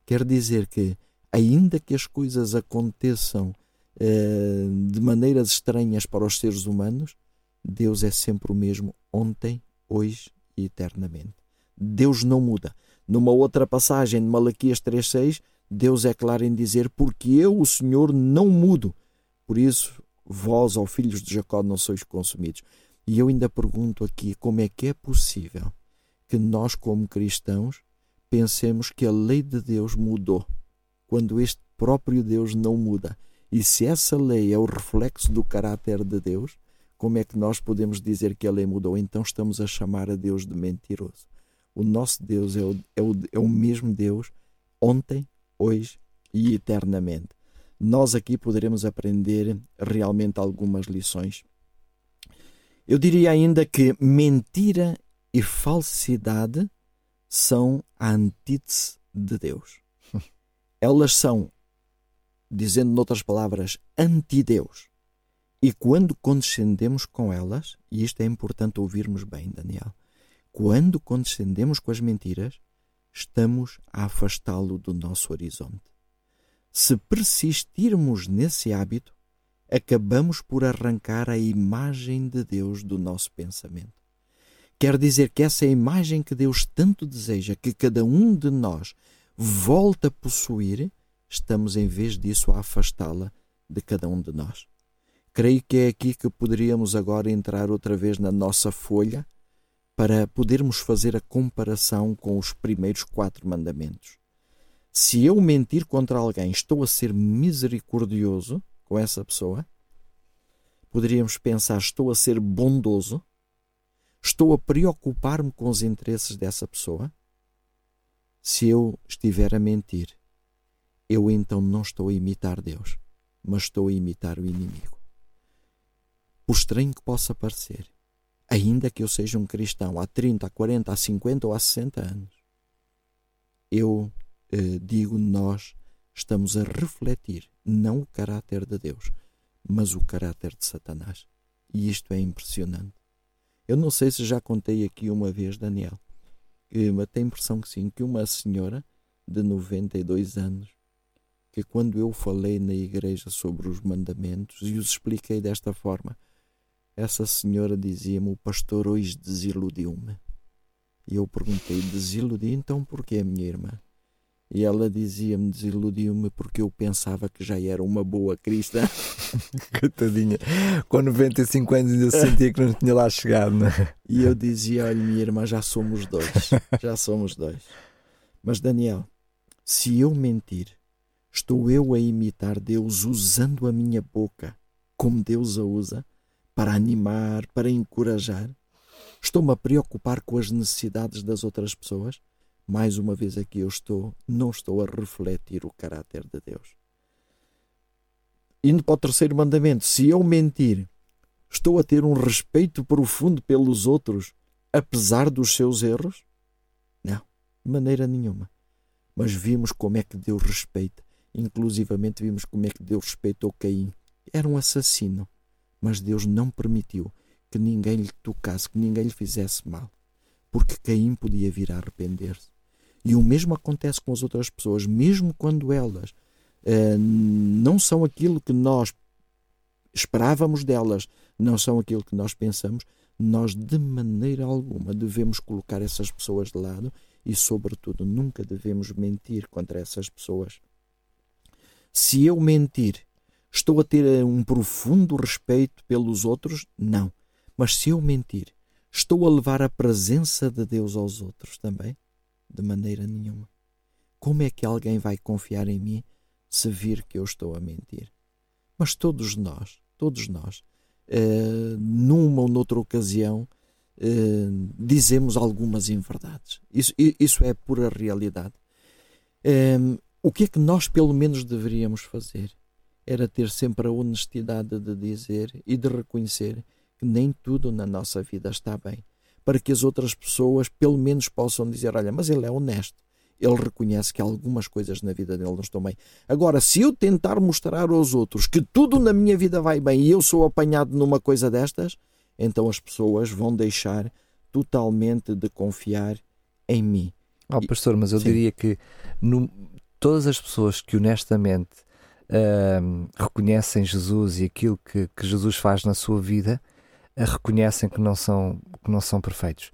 Quer dizer que, ainda que as coisas aconteçam eh, de maneiras estranhas para os seres humanos, Deus é sempre o mesmo ontem, hoje e eternamente. Deus não muda. Numa outra passagem de Malaquias 3,6, Deus é claro em dizer: Porque eu, o Senhor, não mudo. Por isso, vós, ó filhos de Jacó, não sois consumidos. E eu ainda pergunto aqui como é que é possível que nós, como cristãos, pensemos que a lei de Deus mudou, quando este próprio Deus não muda. E se essa lei é o reflexo do caráter de Deus, como é que nós podemos dizer que a lei mudou? Então estamos a chamar a Deus de mentiroso. O nosso Deus é o, é o, é o mesmo Deus ontem, hoje e eternamente. Nós aqui poderemos aprender realmente algumas lições. Eu diria ainda que mentira e falsidade são a antítese de Deus. Elas são, dizendo noutras palavras, anti-Deus. E quando condescendemos com elas, e isto é importante ouvirmos bem, Daniel, quando condescendemos com as mentiras, estamos a afastá-lo do nosso horizonte. Se persistirmos nesse hábito, acabamos por arrancar a imagem de Deus do nosso pensamento. Quer dizer que essa imagem que Deus tanto deseja que cada um de nós volte a possuir, estamos em vez disso a afastá-la de cada um de nós. Creio que é aqui que poderíamos agora entrar outra vez na nossa folha para podermos fazer a comparação com os primeiros quatro mandamentos. Se eu mentir contra alguém, estou a ser misericordioso com essa pessoa? Poderíamos pensar, estou a ser bondoso? Estou a preocupar-me com os interesses dessa pessoa? Se eu estiver a mentir, eu então não estou a imitar Deus, mas estou a imitar o inimigo por estranho que possa parecer, ainda que eu seja um cristão há 30, há 40, há 50 ou há 60 anos. eu digo, nós estamos a refletir não o caráter de Deus, mas o caráter de Satanás. E isto é impressionante. Eu não sei se já contei aqui uma vez, Daniel, mas tenho a impressão que sim, que uma senhora de 92 anos, que quando eu falei na igreja sobre os mandamentos e os expliquei desta forma, essa senhora dizia-me: O pastor hoje desiludiu-me. E eu perguntei: Desiludi então porquê, minha irmã? E ela dizia-me, desiludiu-me porque eu pensava que já era uma boa cristã. Coitadinha, com 95 anos ainda sentia que não tinha lá chegado, não é? E eu dizia: Olha, minha irmã, já somos dois. Já somos dois. Mas, Daniel, se eu mentir, estou eu a imitar Deus usando a minha boca como Deus a usa para animar, para encorajar? Estou-me a preocupar com as necessidades das outras pessoas? Mais uma vez aqui eu estou, não estou a refletir o caráter de Deus. Indo para o terceiro mandamento, se eu mentir, estou a ter um respeito profundo pelos outros, apesar dos seus erros? Não, de maneira nenhuma. Mas vimos como é que Deus respeita. Inclusivamente vimos como é que Deus respeitou Caim. Era um assassino, mas Deus não permitiu que ninguém lhe tocasse, que ninguém lhe fizesse mal, porque Caim podia vir a arrepender-se. E o mesmo acontece com as outras pessoas, mesmo quando elas uh, não são aquilo que nós esperávamos delas, não são aquilo que nós pensamos, nós de maneira alguma devemos colocar essas pessoas de lado e, sobretudo, nunca devemos mentir contra essas pessoas. Se eu mentir, estou a ter eh, um profundo respeito pelos outros? Não. Mas se eu mentir, estou a levar a presença de Deus aos outros também? De maneira nenhuma. Como é que alguém vai confiar em mim se vir que eu estou a mentir? Mas todos nós, todos nós, uh, numa ou noutra ocasião, uh, dizemos algumas inverdades. Isso, isso é pura realidade. Um, o que é que nós, pelo menos, deveríamos fazer? Era ter sempre a honestidade de dizer e de reconhecer que nem tudo na nossa vida está bem para que as outras pessoas pelo menos possam dizer: olha, mas ele é honesto. Ele reconhece que algumas coisas na vida dele não estão bem. Agora, se eu tentar mostrar aos outros que tudo na minha vida vai bem e eu sou apanhado numa coisa destas, então as pessoas vão deixar totalmente de confiar em mim. Oh, pastor, mas eu Sim. diria que no, todas as pessoas que honestamente uh, reconhecem Jesus e aquilo que, que Jesus faz na sua vida, reconhecem que não são, que não são perfeitos.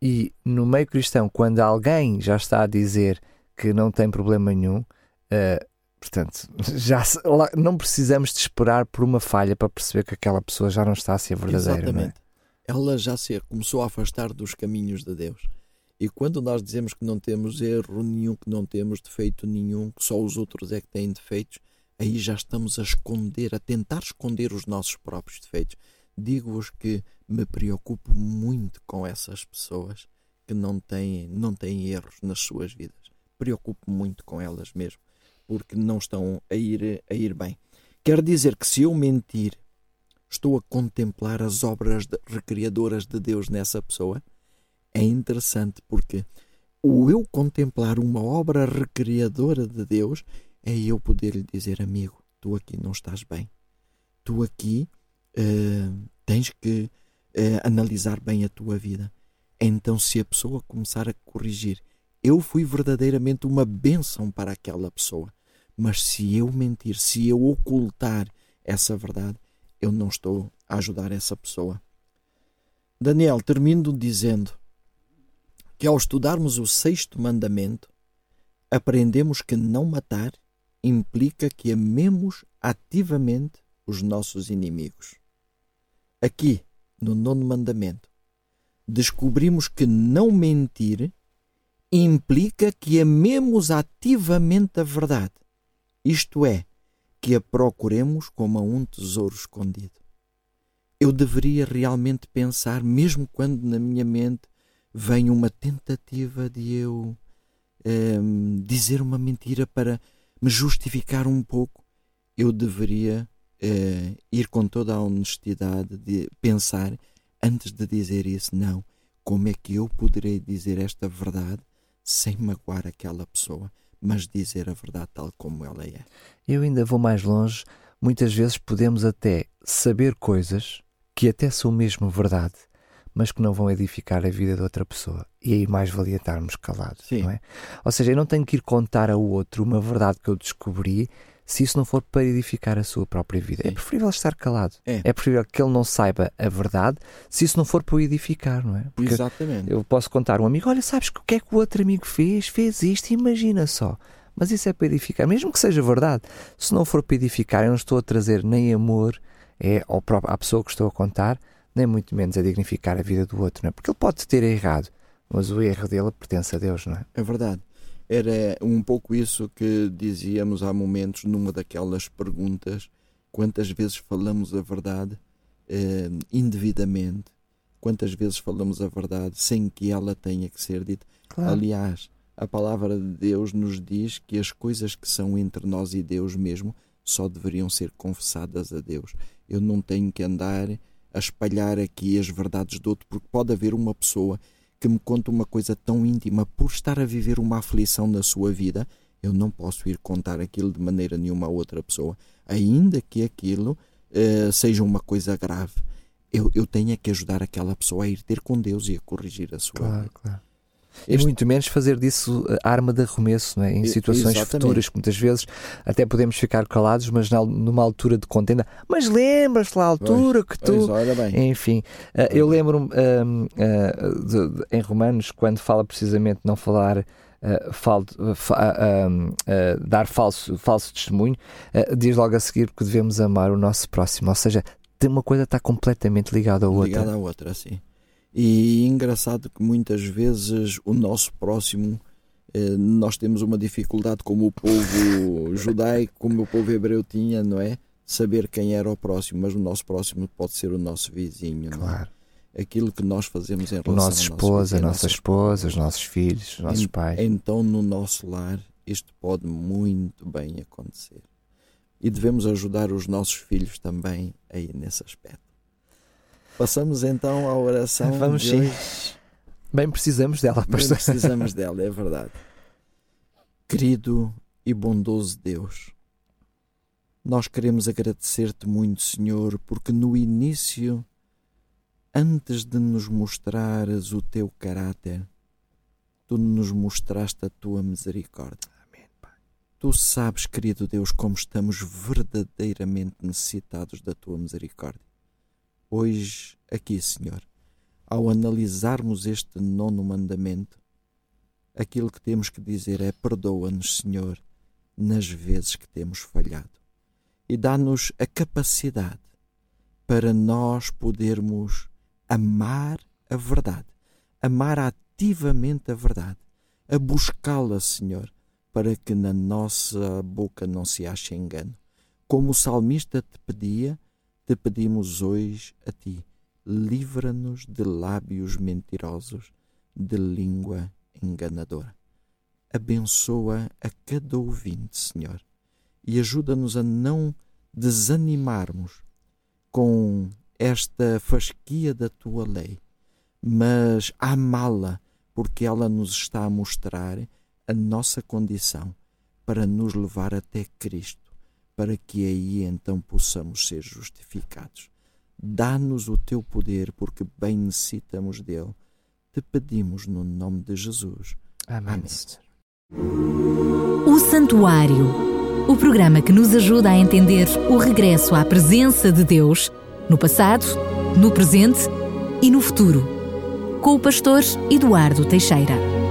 E no meio cristão, quando alguém já está a dizer que não tem problema nenhum, uh, portanto, já não precisamos de esperar por uma falha para perceber que aquela pessoa já não está a ser verdadeira. É? Exatamente. É? Ela já se começou a afastar dos caminhos de Deus. E quando nós dizemos que não temos erro nenhum, que não temos defeito nenhum, que só os outros é que têm defeitos, aí já estamos a esconder, a tentar esconder os nossos próprios defeitos digo-vos que me preocupo muito com essas pessoas que não têm, não têm erros nas suas vidas. Preocupo muito com elas mesmo, porque não estão a ir, a ir bem. Quer dizer que se eu mentir, estou a contemplar as obras de, recriadoras de Deus nessa pessoa? É interessante porque o eu contemplar uma obra recriadora de Deus é eu poder lhe dizer, amigo, tu aqui não estás bem. Tu aqui uh, tens que uh, analisar bem a tua vida. Então, se a pessoa começar a corrigir, eu fui verdadeiramente uma bênção para aquela pessoa. Mas se eu mentir, se eu ocultar essa verdade, eu não estou a ajudar essa pessoa. Daniel, termino dizendo que ao estudarmos o sexto mandamento, aprendemos que não matar implica que amemos ativamente os nossos inimigos. Aqui, no nono mandamento, descobrimos que não mentir implica que amemos ativamente a verdade, isto é, que a procuremos como a um tesouro escondido. Eu deveria realmente pensar, mesmo quando na minha mente vem uma tentativa de eu um, dizer uma mentira para me justificar um pouco, eu deveria uh, ir com toda a honestidade de pensar antes de dizer isso, não. Como é que eu poderei dizer esta verdade sem magoar aquela pessoa, mas dizer a verdade tal como ela é. Eu ainda vou mais longe. Muitas vezes podemos até saber coisas que até são mesmo verdade, mas que não vão edificar a vida de outra pessoa. E aí mais valia estarmos calados, Sim. não é? Ou seja, eu não tenho que ir contar ao outro uma verdade que eu descobri se isso não for para edificar a sua própria vida. É Sim. preferível estar calado. É. É preferível que ele não saiba a verdade se isso não for para o edificar, não é? Porque Exatamente. eu posso contar a um amigo: olha, sabes que o que é que o outro amigo fez? Fez isto, imagina só. Mas isso é para edificar, mesmo que seja verdade. Se não for para edificar, eu não estou a trazer nem amor é, ao próprio, à pessoa que estou a contar, nem muito menos a dignificar a vida do outro, não é? Porque ele pode ter errado, mas o erro dele pertence a Deus, não é? É verdade. Era um pouco isso que dizíamos há momentos numa daquelas perguntas: quantas vezes falamos a verdade eh, indevidamente? Quantas vezes falamos a verdade sem que ela tenha que ser dita? Claro. Aliás, a palavra de Deus nos diz que as coisas que são entre nós e Deus mesmo só deveriam ser confessadas a Deus. Eu não tenho que andar a espalhar aqui as verdades do outro, porque pode haver uma pessoa que me conta uma coisa tão íntima por estar a viver uma aflição na sua vida. Eu não posso ir contar aquilo de maneira nenhuma a outra pessoa, ainda que aquilo eh, seja uma coisa grave. Eu, eu tenho é que ajudar aquela pessoa a ir ter com Deus e a corrigir a sua Claro, vida. claro. E Este- muito menos fazer disso eh, arma de arremesso, é? em E- situações exatamente. futuras, que muitas vezes até podemos ficar calados, mas na- numa altura de contenda. Mas lembras-te lá a altura que tu. Pois. Enfim, eh, eu lembro-me hum, eh, em Romanos, quando fala precisamente não falar, eh, fal- fa- hum, eh, dar falso, falso testemunho, diz logo a seguir que devemos amar o nosso próximo. Ou seja, tem uma coisa está completamente ligada à outra. ligada à outra, sim. E engraçado que muitas vezes o nosso próximo, eh, nós temos uma dificuldade como o povo judaico, como o povo hebreu tinha, não é? Saber quem era o próximo, mas o nosso próximo pode ser o nosso vizinho, não é? Claro. Aquilo que nós fazemos em O relação nosso ao esposo, a nossa esposa, os nossos filhos, os nossos pais. Então, no nosso lar, isto pode muito bem acontecer. E devemos ajudar os nossos filhos também aí nesse aspecto. Passamos então à oração. Vamos de sim. hoje. Bem precisamos dela, Bem pastor. precisamos dela, é verdade. Querido e bondoso Deus, nós queremos agradecer-te muito, Senhor, porque no início, antes de nos mostrares o teu caráter, tu nos mostraste a tua misericórdia. Amém, Pai. Tu sabes, querido Deus, como estamos verdadeiramente necessitados da tua misericórdia. Hoje, aqui, Senhor, ao analisarmos este nono mandamento, aquilo que temos que dizer é: perdoa-nos, Senhor, nas vezes que temos falhado. E dá-nos a capacidade para nós podermos amar a verdade, amar ativamente a verdade, a buscá-la, Senhor, para que na nossa boca não se ache engano. Como o salmista te pedia, te pedimos hoje a ti. Livra-nos de lábios mentirosos, de língua enganadora. Abençoa a cada ouvinte, Senhor, e ajuda-nos a não desanimarmos com esta fasquia da tua lei, mas amá-la, porque ela nos está a mostrar a nossa condição para nos levar até Cristo, para que aí então possamos ser justificados. Dá-nos o teu poder, porque bem necessitamos dele. Te pedimos no nome de Jesus. Amém. Amém. O Santuário. O programa que nos ajuda a entender o regresso à presença de Deus no passado, no presente e no futuro. Com o pastor Eduardo Teixeira.